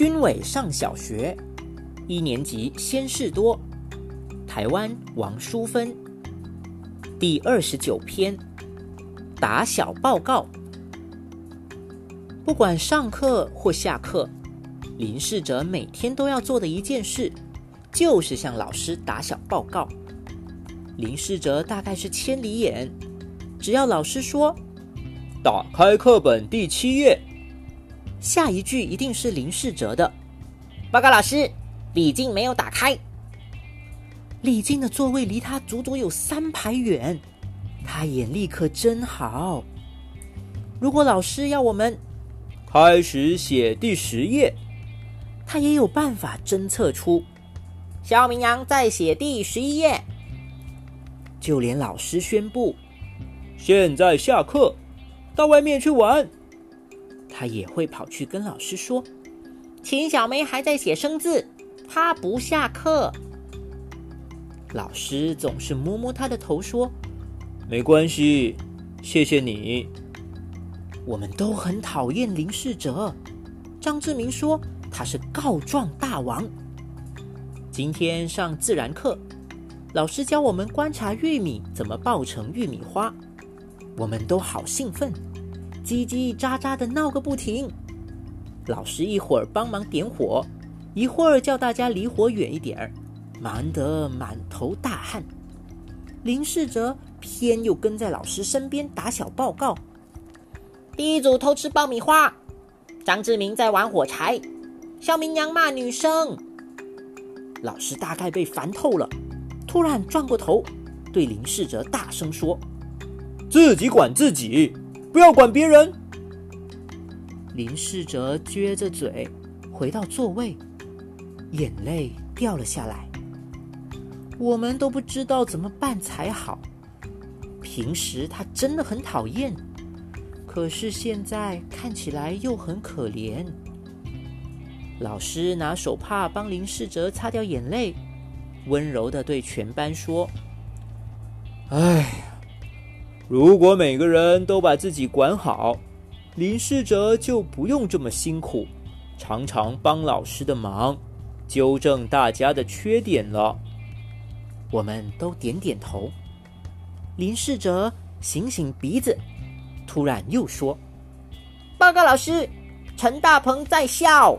军伟上小学，一年级先事多，台湾王淑芬。第二十九篇，打小报告。不管上课或下课，林世哲每天都要做的一件事，就是向老师打小报告。林世哲大概是千里眼，只要老师说“打开课本第七页”，下一句一定是林世哲的。报告老师，李静没有打开。李静的座位离他足足有三排远，他眼力可真好。如果老师要我们开始写第十页，他也有办法侦测出肖明阳在写第十一页。就连老师宣布现在下课，到外面去玩，他也会跑去跟老师说：“秦小梅还在写生字，她不下课。”老师总是摸摸他的头说：“没关系，谢谢你。”我们都很讨厌林世哲。张志明说他是告状大王。今天上自然课，老师教我们观察玉米怎么爆成玉米花，我们都好兴奋，叽叽喳喳的闹个不停。老师一会儿帮忙点火，一会儿叫大家离火远一点儿。忙得满头大汗，林世哲偏又跟在老师身边打小报告。第一组偷吃爆米花，张志明在玩火柴，肖明阳骂女生。老师大概被烦透了，突然转过头对林世哲大声说：“自己管自己，不要管别人。”林世哲撅着嘴回到座位，眼泪掉了下来。我们都不知道怎么办才好。平时他真的很讨厌，可是现在看起来又很可怜。老师拿手帕帮林世哲擦掉眼泪，温柔的对全班说：“哎，如果每个人都把自己管好，林世哲就不用这么辛苦，常常帮老师的忙，纠正大家的缺点了。”我们都点点头。林世哲醒醒鼻子，突然又说：“报告老师，陈大鹏在笑。”